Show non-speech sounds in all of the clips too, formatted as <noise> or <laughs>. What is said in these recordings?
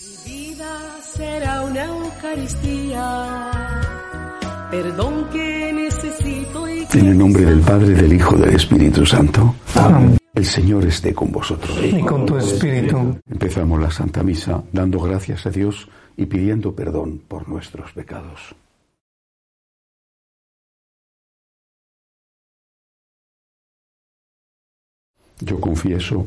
Mi vida será una Eucaristía, perdón que necesito y En el nombre del Padre, del Hijo, del Espíritu Santo. El Señor esté con vosotros. y con tu espíritu. Empezamos la Santa Misa dando gracias a Dios y pidiendo perdón por nuestros pecados. Yo confieso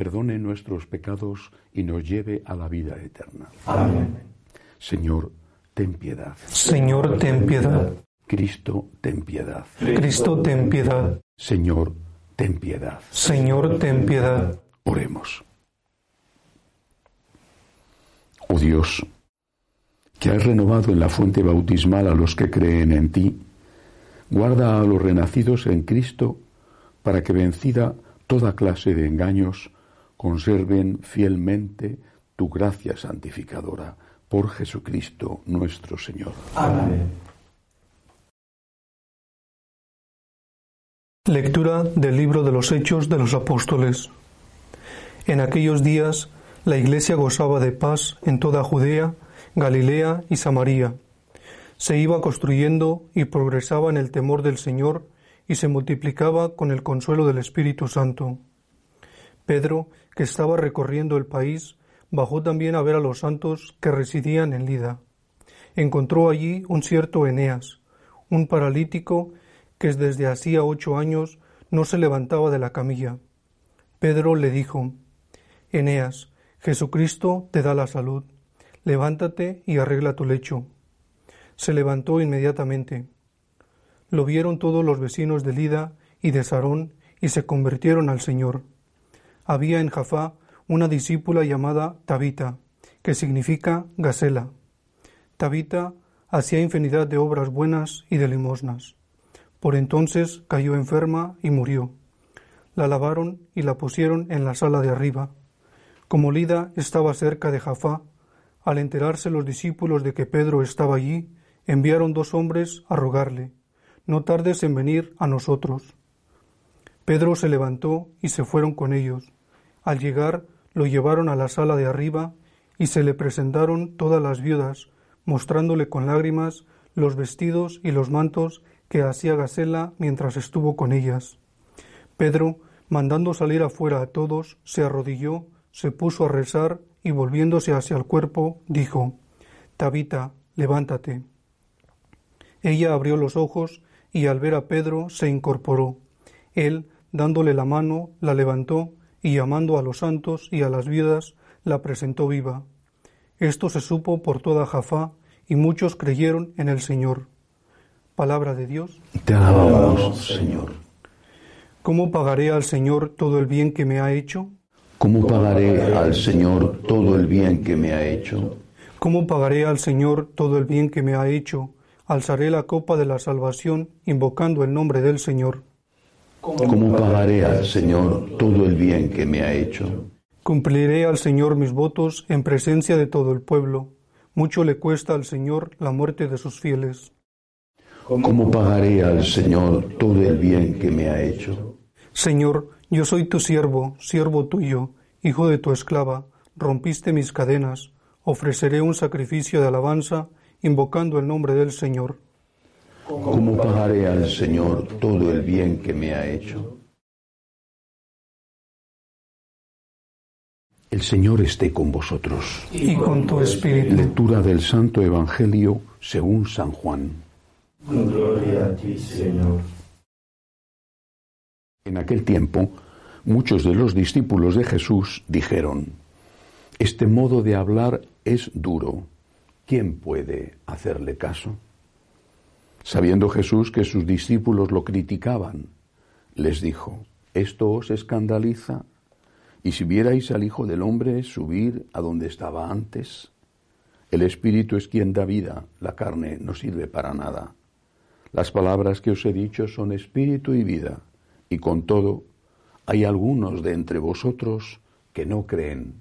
perdone nuestros pecados y nos lleve a la vida eterna. Amén. Señor, ten piedad. Señor, ten piedad. Cristo, ten piedad. Cristo, ten piedad. Señor, ten piedad. Señor, ten piedad. Oremos. Oh Dios, que has renovado en la fuente bautismal a los que creen en ti, guarda a los renacidos en Cristo para que vencida toda clase de engaños, conserven fielmente tu gracia santificadora por Jesucristo nuestro Señor. Amén. Lectura del libro de los Hechos de los Apóstoles. En aquellos días la iglesia gozaba de paz en toda Judea, Galilea y Samaria. Se iba construyendo y progresaba en el temor del Señor y se multiplicaba con el consuelo del Espíritu Santo. Pedro, que estaba recorriendo el país, bajó también a ver a los santos que residían en Lida. Encontró allí un cierto Eneas, un paralítico que desde hacía ocho años no se levantaba de la camilla. Pedro le dijo, Eneas, Jesucristo te da la salud, levántate y arregla tu lecho. Se levantó inmediatamente. Lo vieron todos los vecinos de Lida y de Sarón y se convirtieron al Señor. Había en Jafá una discípula llamada Tabita, que significa Gasela. Tabita hacía infinidad de obras buenas y de limosnas. Por entonces cayó enferma y murió. La lavaron y la pusieron en la sala de arriba. Como Lida estaba cerca de Jafá, al enterarse los discípulos de que Pedro estaba allí, enviaron dos hombres a rogarle, no tardes en venir a nosotros. Pedro se levantó y se fueron con ellos. Al llegar, lo llevaron a la sala de arriba y se le presentaron todas las viudas, mostrándole con lágrimas los vestidos y los mantos que hacía Gasela mientras estuvo con ellas. Pedro, mandando salir afuera a todos, se arrodilló, se puso a rezar y volviéndose hacia el cuerpo, dijo Tabita, levántate. Ella abrió los ojos y al ver a Pedro se incorporó. Él, dándole la mano, la levantó y llamando a los santos y a las viudas, la presentó viva. Esto se supo por toda Jafá y muchos creyeron en el Señor. Palabra de Dios. Te alabamos, Señor. ¿Cómo pagaré al Señor todo el bien que me ha hecho? ¿Cómo pagaré al Señor todo el bien que me ha hecho? ¿Cómo pagaré al Señor todo el bien que me ha hecho? Alzaré la copa de la salvación invocando el nombre del Señor. ¿Cómo pagaré al Señor todo el bien que me ha hecho? Cumpliré al Señor mis votos en presencia de todo el pueblo. Mucho le cuesta al Señor la muerte de sus fieles. ¿Cómo pagaré al Señor todo el bien que me ha hecho? Señor, yo soy tu siervo, siervo tuyo, hijo de tu esclava, rompiste mis cadenas, ofreceré un sacrificio de alabanza, invocando el nombre del Señor. ¿Cómo pagaré al Señor todo el bien que me ha hecho? El Señor esté con vosotros. Y con tu espíritu. Lectura del Santo Evangelio según San Juan. Gloria a ti, Señor. En aquel tiempo, muchos de los discípulos de Jesús dijeron, Este modo de hablar es duro. ¿Quién puede hacerle caso? Sabiendo Jesús que sus discípulos lo criticaban, les dijo, ¿esto os escandaliza? Y si vierais al Hijo del Hombre subir a donde estaba antes, El Espíritu es quien da vida, la carne no sirve para nada. Las palabras que os he dicho son espíritu y vida, y con todo hay algunos de entre vosotros que no creen,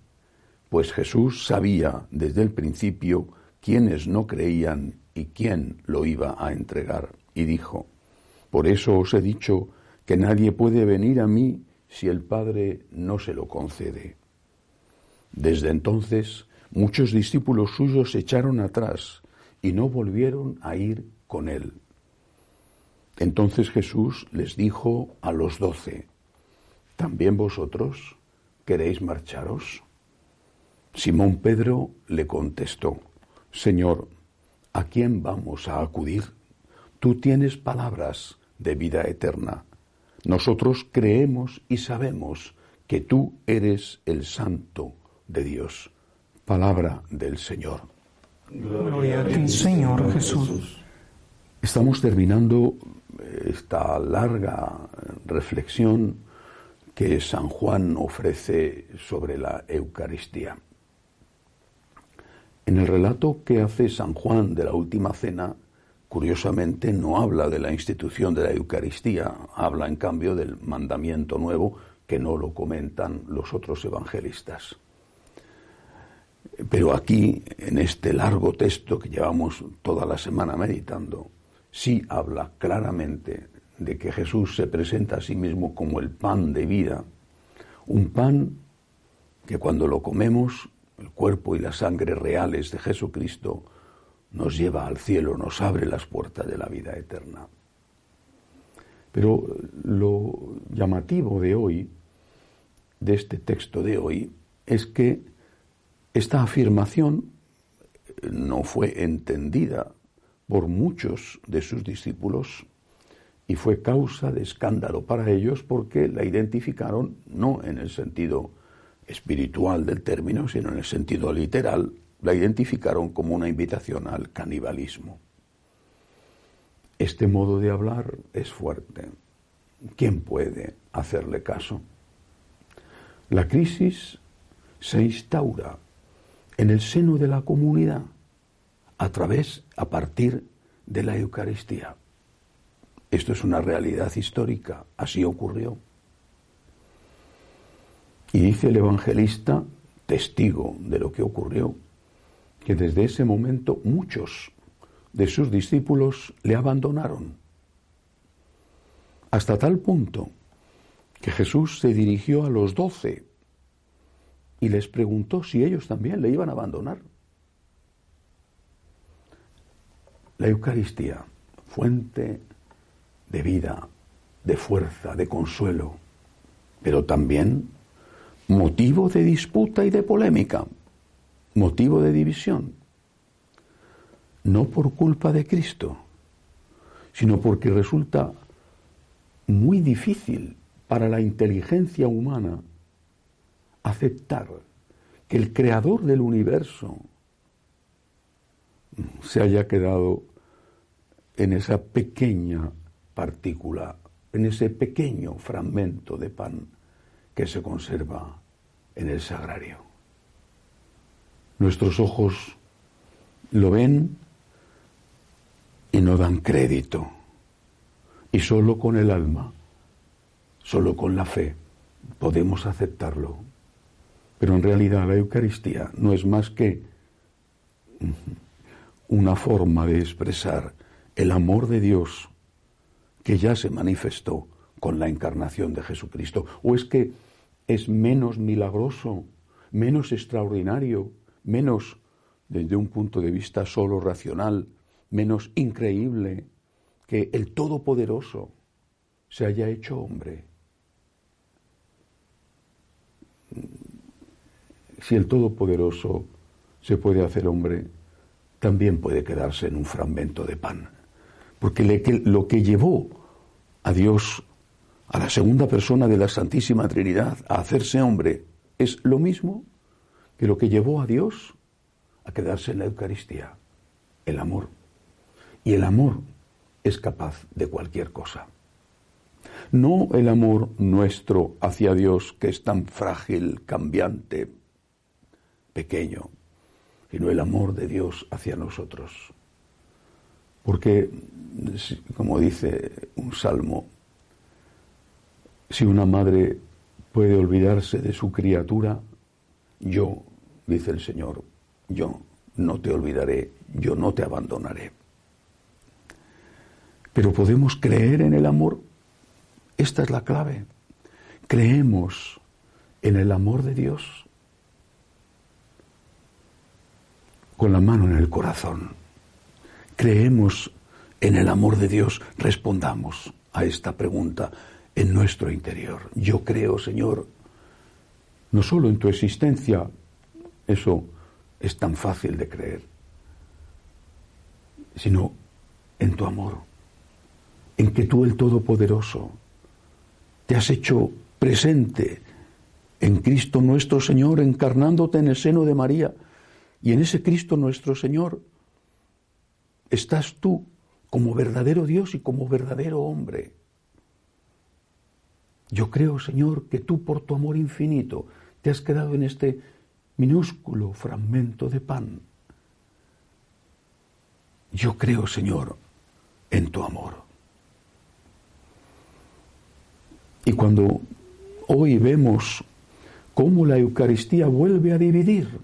pues Jesús sabía desde el principio quiénes no creían y quién lo iba a entregar, y dijo, Por eso os he dicho que nadie puede venir a mí si el Padre no se lo concede. Desde entonces muchos discípulos suyos se echaron atrás y no volvieron a ir con él. Entonces Jesús les dijo a los doce, ¿también vosotros queréis marcharos? Simón Pedro le contestó, Señor, ¿a quién vamos a acudir? Tú tienes palabras de vida eterna. Nosotros creemos y sabemos que tú eres el Santo de Dios. Palabra del Señor. Gloria a ti, Señor Jesús. Estamos terminando esta larga reflexión que San Juan ofrece sobre la Eucaristía. En el relato que hace San Juan de la Última Cena, curiosamente no habla de la institución de la Eucaristía, habla en cambio del mandamiento nuevo que no lo comentan los otros evangelistas. Pero aquí, en este largo texto que llevamos toda la semana meditando, sí habla claramente de que Jesús se presenta a sí mismo como el pan de vida, un pan que cuando lo comemos, el cuerpo y la sangre reales de Jesucristo, nos lleva al cielo, nos abre las puertas de la vida eterna. Pero lo llamativo de hoy, de este texto de hoy, es que esta afirmación no fue entendida por muchos de sus discípulos y fue causa de escándalo para ellos porque la identificaron no en el sentido espiritual del término, sino en el sentido literal, la identificaron como una invitación al canibalismo. Este modo de hablar es fuerte. ¿Quién puede hacerle caso? La crisis se instaura en el seno de la comunidad a través, a partir de la Eucaristía. Esto es una realidad histórica, así ocurrió. Y dice el evangelista, testigo de lo que ocurrió, que desde ese momento muchos de sus discípulos le abandonaron. Hasta tal punto que Jesús se dirigió a los doce y les preguntó si ellos también le iban a abandonar. La Eucaristía, fuente de vida, de fuerza, de consuelo, pero también motivo de disputa y de polémica, motivo de división. No por culpa de Cristo, sino porque resulta muy difícil para la inteligencia humana aceptar que el creador del universo se haya quedado en esa pequeña partícula, en ese pequeño fragmento de pan que se conserva en el sagrario. Nuestros ojos lo ven y no dan crédito. Y solo con el alma, solo con la fe, podemos aceptarlo. Pero en realidad la Eucaristía no es más que <laughs> una forma de expresar el amor de Dios que ya se manifestó con la encarnación de Jesucristo? ¿O es que es menos milagroso, menos extraordinario, menos, desde un punto de vista solo racional, menos increíble que el Todopoderoso se haya hecho hombre? Si el Todopoderoso se puede hacer hombre, también puede quedarse en un fragmento de pan. Porque lo que llevó a Dios, a la segunda persona de la Santísima Trinidad, a hacerse hombre, es lo mismo que lo que llevó a Dios a quedarse en la Eucaristía, el amor. Y el amor es capaz de cualquier cosa. No el amor nuestro hacia Dios, que es tan frágil, cambiante, pequeño, sino el amor de Dios hacia nosotros. Porque, como dice un salmo, si una madre puede olvidarse de su criatura, yo, dice el Señor, yo no te olvidaré, yo no te abandonaré. Pero podemos creer en el amor. Esta es la clave. Creemos en el amor de Dios con la mano en el corazón. Creemos en el amor de Dios. Respondamos a esta pregunta en nuestro interior. Yo creo, Señor, no solo en tu existencia, eso es tan fácil de creer, sino en tu amor, en que tú el Todopoderoso te has hecho presente en Cristo nuestro Señor, encarnándote en el seno de María, y en ese Cristo nuestro Señor estás tú como verdadero Dios y como verdadero hombre. Yo creo, Señor, que tú por tu amor infinito te has quedado en este minúsculo fragmento de pan. Yo creo, Señor, en tu amor. Y cuando hoy vemos cómo la Eucaristía vuelve a dividir,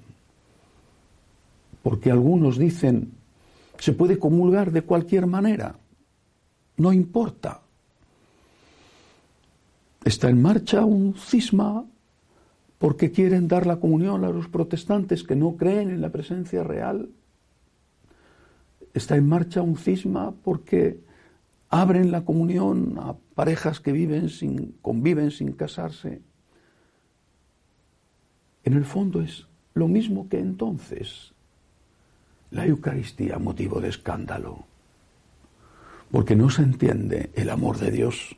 porque algunos dicen, se puede comulgar de cualquier manera, no importa. Está en marcha un cisma porque quieren dar la comunión a los protestantes que no creen en la presencia real. Está en marcha un cisma porque abren la comunión a parejas que viven sin, conviven sin casarse. En el fondo es lo mismo que entonces. La Eucaristía motivo de escándalo, porque no se entiende el amor de Dios.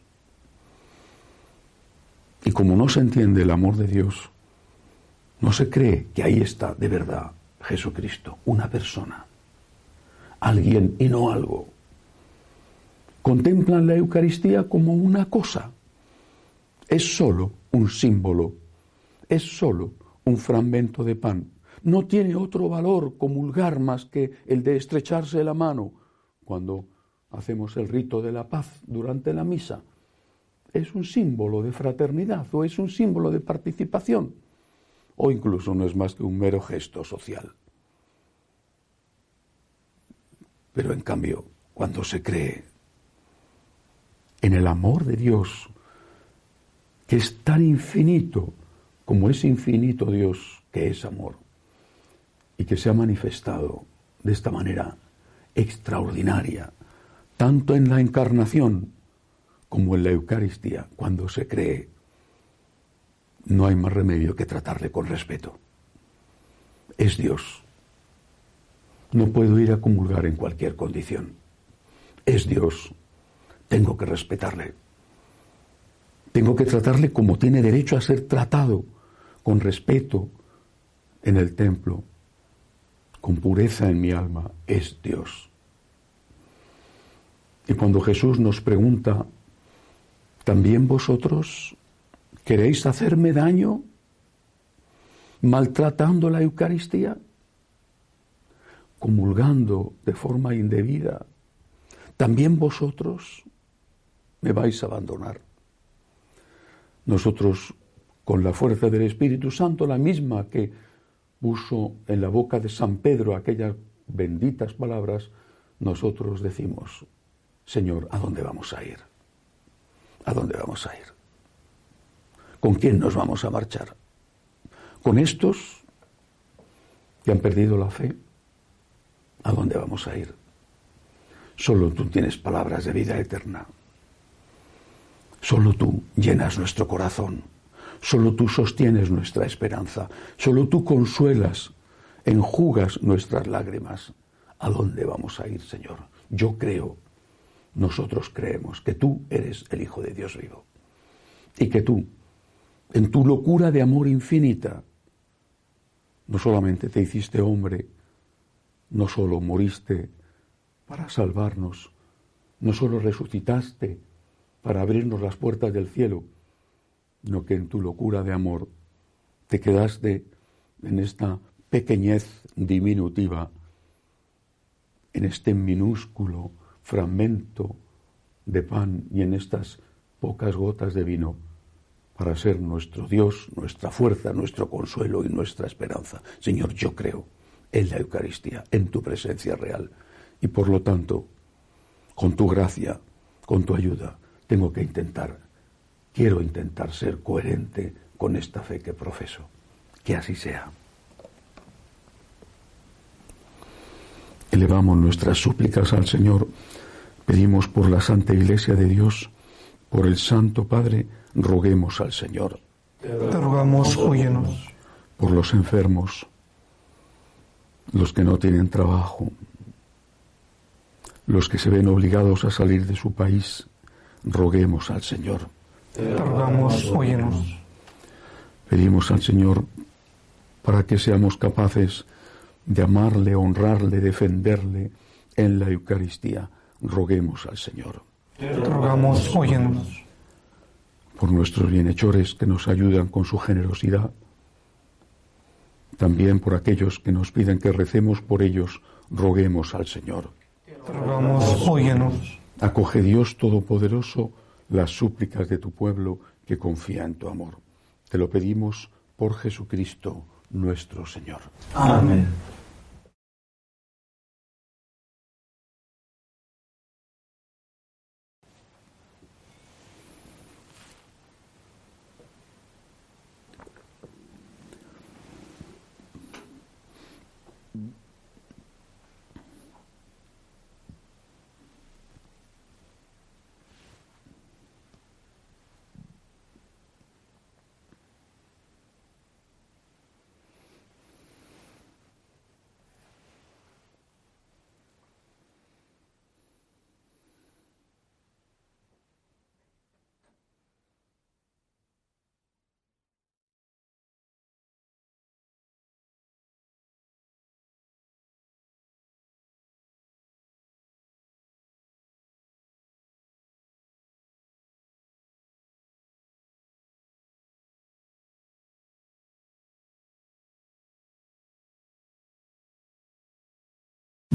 Y como no se entiende el amor de Dios, no se cree que ahí está de verdad Jesucristo, una persona, alguien y no algo. Contemplan la Eucaristía como una cosa. Es solo un símbolo, es solo un fragmento de pan. No tiene otro valor comulgar más que el de estrecharse la mano cuando hacemos el rito de la paz durante la misa es un símbolo de fraternidad o es un símbolo de participación o incluso no es más que un mero gesto social. Pero en cambio, cuando se cree en el amor de Dios, que es tan infinito como es infinito Dios, que es amor, y que se ha manifestado de esta manera extraordinaria, tanto en la encarnación como en la Eucaristía, cuando se cree, no hay más remedio que tratarle con respeto. Es Dios. No puedo ir a comulgar en cualquier condición. Es Dios. Tengo que respetarle. Tengo que tratarle como tiene derecho a ser tratado, con respeto en el templo, con pureza en mi alma. Es Dios. Y cuando Jesús nos pregunta ¿También vosotros queréis hacerme daño maltratando la Eucaristía? comulgando de forma indebida, también vosotros me vais a abandonar. Nosotros, con la fuerza del Espíritu Santo, la misma que puso en la boca de San Pedro aquellas benditas palabras, nosotros decimos, Señor, ¿a dónde vamos a ir? ¿A dónde vamos a ir? ¿Con quién nos vamos a marchar? ¿Con estos que han perdido la fe? ¿A dónde vamos a ir? Solo tú tienes palabras de vida eterna. Solo tú llenas nuestro corazón. Solo tú sostienes nuestra esperanza. Solo tú consuelas, enjugas nuestras lágrimas. ¿A dónde vamos a ir, Señor? Yo creo nosotros creemos que tú eres el Hijo de Dios vivo y que tú, en tu locura de amor infinita, no solamente te hiciste hombre, no solo moriste para salvarnos, no solo resucitaste para abrirnos las puertas del cielo, sino que en tu locura de amor te quedaste en esta pequeñez diminutiva, en este minúsculo fragmento de pan y en estas pocas gotas de vino, para ser nuestro Dios, nuestra fuerza, nuestro consuelo y nuestra esperanza. Señor, yo creo en la Eucaristía, en tu presencia real. Y por lo tanto, con tu gracia, con tu ayuda, tengo que intentar, quiero intentar ser coherente con esta fe que profeso. Que así sea. Elevamos nuestras súplicas al Señor, pedimos por la Santa Iglesia de Dios, por el Santo Padre, roguemos al Señor. Te rogamos, óyenos. Por los enfermos, los que no tienen trabajo, los que se ven obligados a salir de su país, roguemos al Señor. Te rogamos, óyenos. Pedimos al Señor para que seamos capaces de amarle, honrarle, defenderle en la Eucaristía. Roguemos al Señor. Te rogamos, óyenos. Por nuestros bienhechores que nos ayudan con su generosidad. También por aquellos que nos piden que recemos por ellos, roguemos al Señor. Te rogamos, óyenos. Acoge Dios Todopoderoso las súplicas de tu pueblo que confía en tu amor. Te lo pedimos por Jesucristo nuestro Señor. Amén.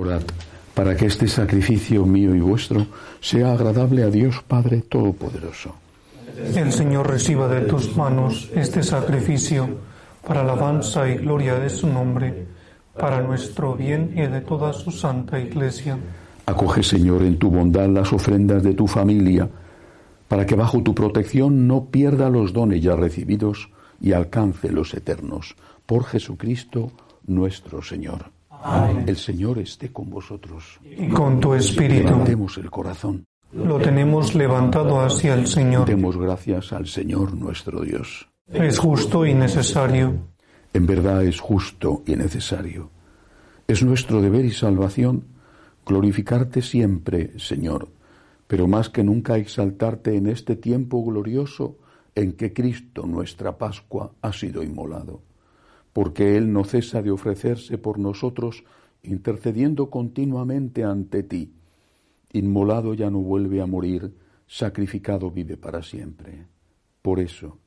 Orad para que este sacrificio mío y vuestro sea agradable a Dios Padre Todopoderoso. El Señor reciba de tus manos este sacrificio para alabanza y gloria de su nombre, para nuestro bien y de toda su santa iglesia. Acoge, Señor, en tu bondad las ofrendas de tu familia, para que bajo tu protección no pierda los dones ya recibidos y alcance los eternos. Por Jesucristo nuestro Señor. El Señor esté con vosotros. Y con tu espíritu. Levantemos el corazón. Lo tenemos levantado hacia el Señor. Demos gracias al Señor nuestro Dios. Es justo y necesario. En verdad es justo y necesario. Es nuestro deber y salvación glorificarte siempre, Señor, pero más que nunca exaltarte en este tiempo glorioso en que Cristo, nuestra Pascua, ha sido inmolado porque Él no cesa de ofrecerse por nosotros, intercediendo continuamente ante ti. Inmolado ya no vuelve a morir, sacrificado vive para siempre. Por eso,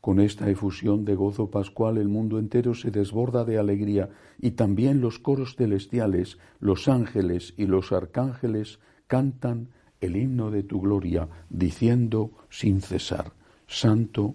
con esta efusión de gozo pascual el mundo entero se desborda de alegría y también los coros celestiales, los ángeles y los arcángeles cantan el himno de tu gloria, diciendo sin cesar, Santo,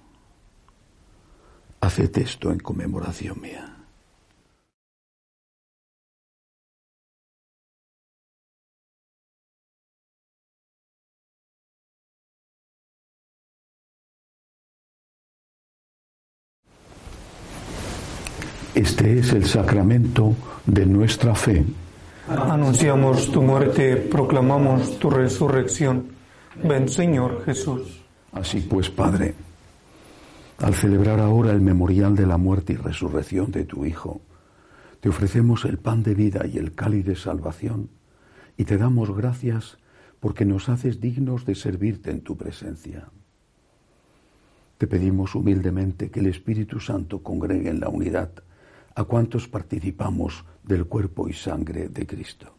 Haced esto en conmemoración mía. Este es el sacramento de nuestra fe. Anunciamos tu muerte, proclamamos tu resurrección. Ven Señor Jesús. Así pues, Padre, al celebrar ahora el memorial de la muerte y resurrección de tu Hijo, te ofrecemos el pan de vida y el cáliz de salvación, y te damos gracias porque nos haces dignos de servirte en tu presencia. Te pedimos humildemente que el Espíritu Santo congregue en la unidad a cuantos participamos del cuerpo y sangre de Cristo.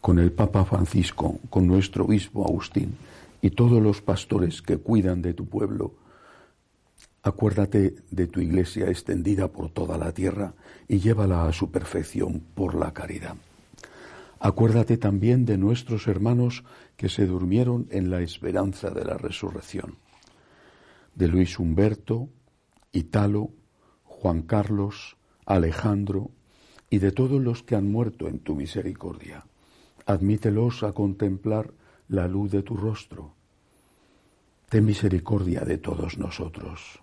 Con el Papa Francisco, con nuestro obispo Agustín y todos los pastores que cuidan de tu pueblo, Acuérdate de tu iglesia extendida por toda la tierra y llévala a su perfección por la caridad. Acuérdate también de nuestros hermanos que se durmieron en la esperanza de la resurrección. De Luis Humberto, Italo, Juan Carlos, Alejandro y de todos los que han muerto en tu misericordia. Admítelos a contemplar la luz de tu rostro. Ten misericordia de todos nosotros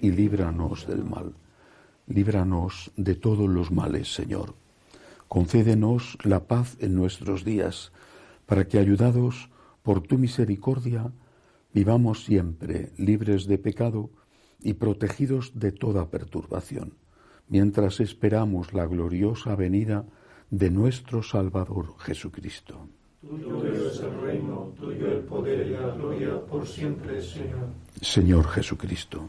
y líbranos del mal. Líbranos de todos los males, Señor. Concédenos la paz en nuestros días, para que, ayudados por tu misericordia, vivamos siempre libres de pecado y protegidos de toda perturbación, mientras esperamos la gloriosa venida de nuestro Salvador Jesucristo. Tuyo es el reino, tuyo el poder y la gloria por siempre, Señor. Señor Jesucristo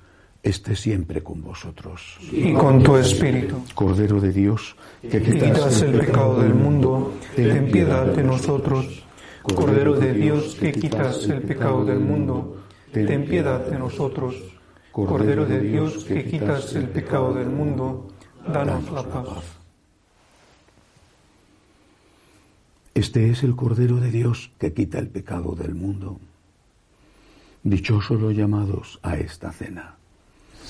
esté siempre con vosotros. Y con tu espíritu. Cordero de Dios, que quitas el pecado del mundo, ten piedad de nosotros. Cordero de Dios, que quitas el pecado del mundo, ten piedad de nosotros. Cordero de Dios, que quitas el pecado del mundo, danos la paz. Este es el Cordero de Dios que quita el pecado del mundo. Dichosos los llamados a esta cena.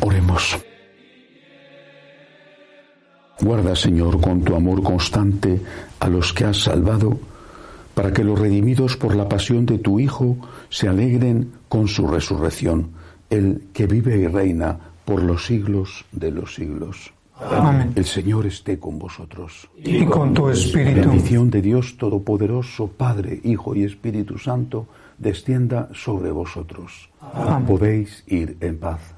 Oremos. Guarda, Señor, con tu amor constante a los que has salvado, para que los redimidos por la pasión de tu Hijo se alegren con su resurrección, el que vive y reina por los siglos de los siglos. Amén. El Señor esté con vosotros. Y con tu espíritu. Bendición de Dios Todopoderoso, Padre, Hijo y Espíritu Santo, descienda sobre vosotros. Amén. Podéis ir en paz.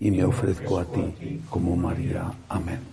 y me ofrezco a ti como María. Amén.